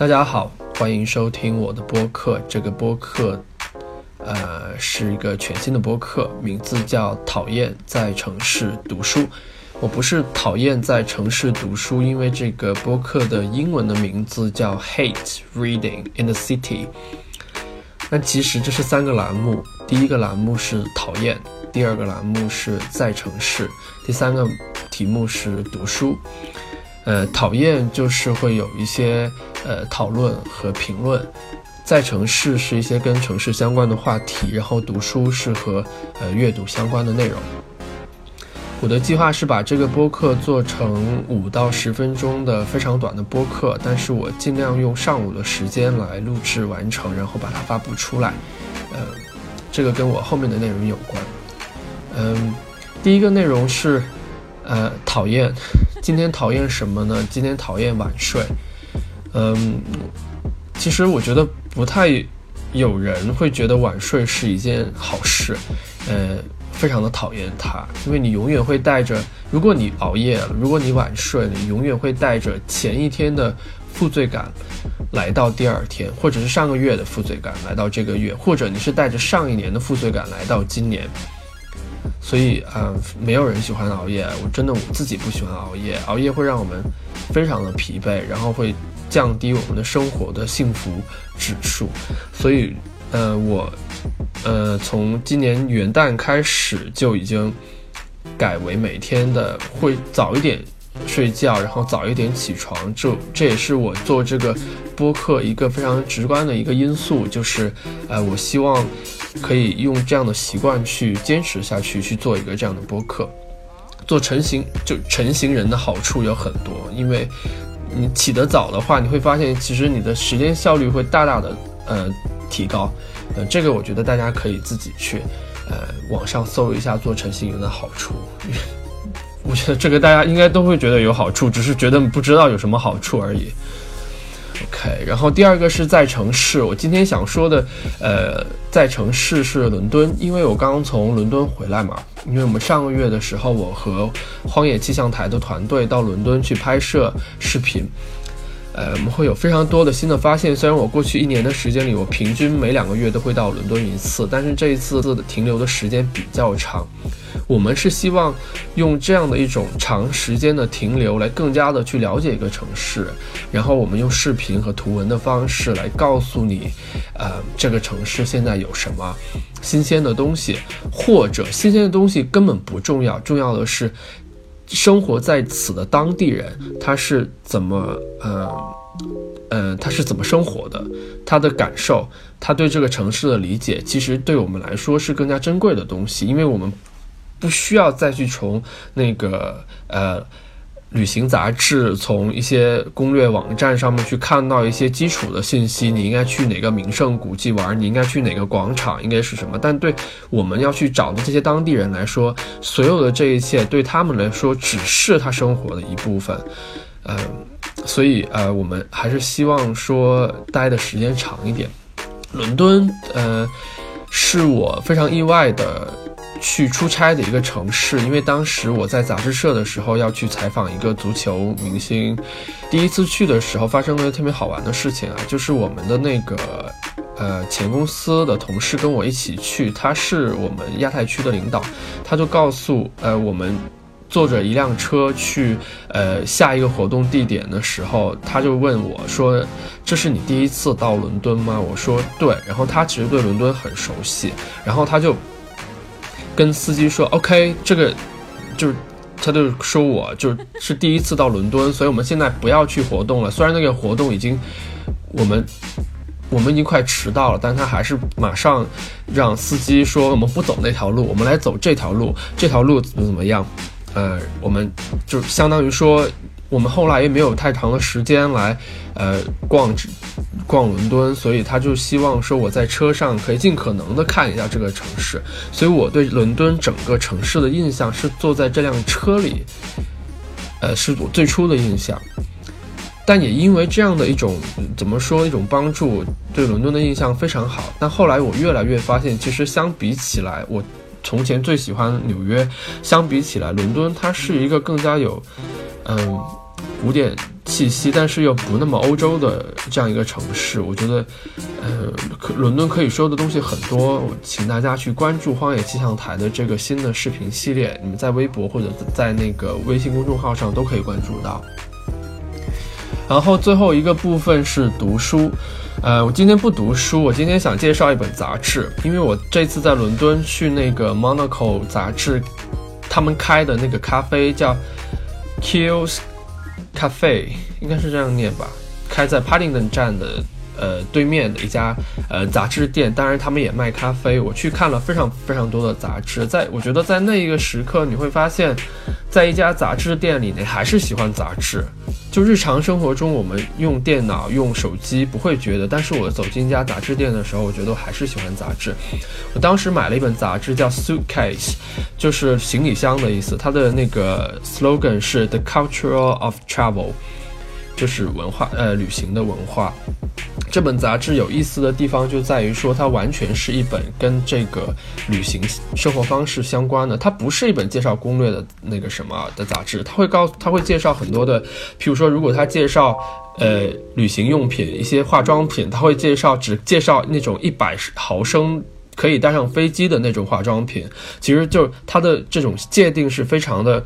大家好，欢迎收听我的播客。这个播客，呃，是一个全新的播客，名字叫《讨厌在城市读书》。我不是讨厌在城市读书，因为这个播客的英文的名字叫 Hate Reading in the City。那其实这是三个栏目，第一个栏目是讨厌，第二个栏目是在城市，第三个题目是读书。呃，讨厌就是会有一些呃讨论和评论，在城市是一些跟城市相关的话题，然后读书是和呃阅读相关的内容。我的计划是把这个播客做成五到十分钟的非常短的播客，但是我尽量用上午的时间来录制完成，然后把它发布出来。呃，这个跟我后面的内容有关。嗯，第一个内容是呃讨厌。今天讨厌什么呢？今天讨厌晚睡。嗯，其实我觉得不太有人会觉得晚睡是一件好事。呃。非常的讨厌它，因为你永远会带着，如果你熬夜了，如果你晚睡，你永远会带着前一天的负罪感来到第二天，或者是上个月的负罪感来到这个月，或者你是带着上一年的负罪感来到今年。所以嗯，没有人喜欢熬夜，我真的我自己不喜欢熬夜，熬夜会让我们非常的疲惫，然后会降低我们的生活的幸福指数。所以，呃，我。呃，从今年元旦开始就已经改为每天的会早一点睡觉，然后早一点起床。这这也是我做这个播客一个非常直观的一个因素，就是呃，我希望可以用这样的习惯去坚持下去，去做一个这样的播客。做成型就成型人的好处有很多，因为你起得早的话，你会发现其实你的时间效率会大大的呃提高。呃，这个我觉得大家可以自己去，呃，网上搜一下做成型人的好处。我觉得这个大家应该都会觉得有好处，只是觉得不知道有什么好处而已。OK，然后第二个是在城市，我今天想说的，呃，在城市是伦敦，因为我刚刚从伦敦回来嘛。因为我们上个月的时候，我和荒野气象台的团队到伦敦去拍摄视频。呃，我们会有非常多的新的发现。虽然我过去一年的时间里，我平均每两个月都会到伦敦一次，但是这一次的停留的时间比较长。我们是希望用这样的一种长时间的停留，来更加的去了解一个城市。然后我们用视频和图文的方式来告诉你，呃，这个城市现在有什么新鲜的东西，或者新鲜的东西根本不重要，重要的是。生活在此的当地人，他是怎么，呃，呃，他是怎么生活的？他的感受，他对这个城市的理解，其实对我们来说是更加珍贵的东西，因为我们不需要再去从那个，呃。旅行杂志从一些攻略网站上面去看到一些基础的信息，你应该去哪个名胜古迹玩，你应该去哪个广场，应该是什么？但对我们要去找的这些当地人来说，所有的这一切对他们来说只是他生活的一部分。嗯，所以呃，我们还是希望说待的时间长一点。伦敦，呃，是我非常意外的。去出差的一个城市，因为当时我在杂志社的时候要去采访一个足球明星，第一次去的时候发生了特别好玩的事情啊，就是我们的那个呃前公司的同事跟我一起去，他是我们亚太区的领导，他就告诉呃我们坐着一辆车去呃下一个活动地点的时候，他就问我说：“这是你第一次到伦敦吗？”我说：“对。”然后他其实对伦敦很熟悉，然后他就。跟司机说，OK，这个就是，他就说我就是第一次到伦敦，所以我们现在不要去活动了。虽然那个活动已经，我们我们已经快迟到了，但他还是马上让司机说，我们不走那条路，我们来走这条路，这条路怎么怎么样？呃，我们就相当于说。我们后来也没有太长的时间来，呃，逛逛伦敦，所以他就希望说我在车上可以尽可能的看一下这个城市。所以我对伦敦整个城市的印象是坐在这辆车里，呃，是我最初的印象。但也因为这样的一种怎么说一种帮助，对伦敦的印象非常好。但后来我越来越发现，其实相比起来，我从前最喜欢纽约，相比起来，伦敦它是一个更加有，嗯。古典气息，但是又不那么欧洲的这样一个城市。我觉得，呃，可伦敦可以说的东西很多。请大家去关注荒野气象台的这个新的视频系列，你们在微博或者在那个微信公众号上都可以关注到。然后最后一个部分是读书，呃，我今天不读书，我今天想介绍一本杂志，因为我这次在伦敦去那个 Monaco 杂志，他们开的那个咖啡叫 Kills 咖啡应该是这样念吧，开在 Paddington 站的。呃，对面的一家呃杂志店，当然他们也卖咖啡。我去看了非常非常多的杂志，在我觉得在那一个时刻，你会发现，在一家杂志店里，你还是喜欢杂志。就日常生活中，我们用电脑、用手机不会觉得，但是我走进一家杂志店的时候，我觉得我还是喜欢杂志。我当时买了一本杂志，叫 Suitcase，就是行李箱的意思。它的那个 slogan 是 The Culture of Travel，就是文化呃旅行的文化。这本杂志有意思的地方就在于说，它完全是一本跟这个旅行生活方式相关的。它不是一本介绍攻略的那个什么的杂志，它会告，它会介绍很多的，譬如说，如果它介绍呃旅行用品、一些化妆品，它会介绍只介绍那种一百毫升可以带上飞机的那种化妆品。其实就它的这种界定是非常的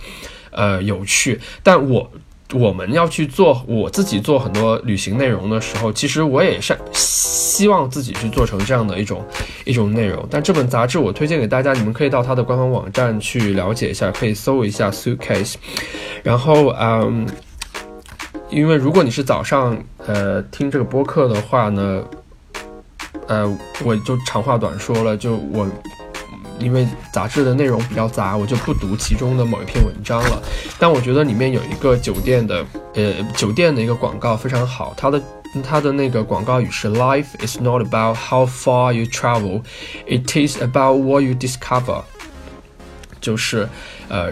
呃有趣，但我。我们要去做我自己做很多旅行内容的时候，其实我也是希望自己去做成这样的一种一种内容。但这本杂志我推荐给大家，你们可以到它的官方网站去了解一下，可以搜一下 suitcase。然后，嗯，因为如果你是早上呃听这个播客的话呢，呃，我就长话短说了，就我。因为杂志的内容比较杂，我就不读其中的某一篇文章了。但我觉得里面有一个酒店的，呃，酒店的一个广告非常好。它的它的那个广告语是：Life is not about how far you travel, it is about what you discover。就是，呃，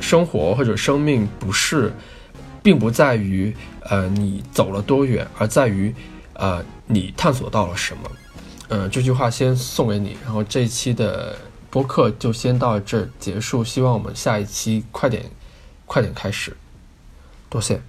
生活或者生命不是，并不在于呃你走了多远，而在于呃你探索到了什么。嗯，这句话先送给你。然后这一期的。播客就先到这儿结束，希望我们下一期快点，快点开始，多谢。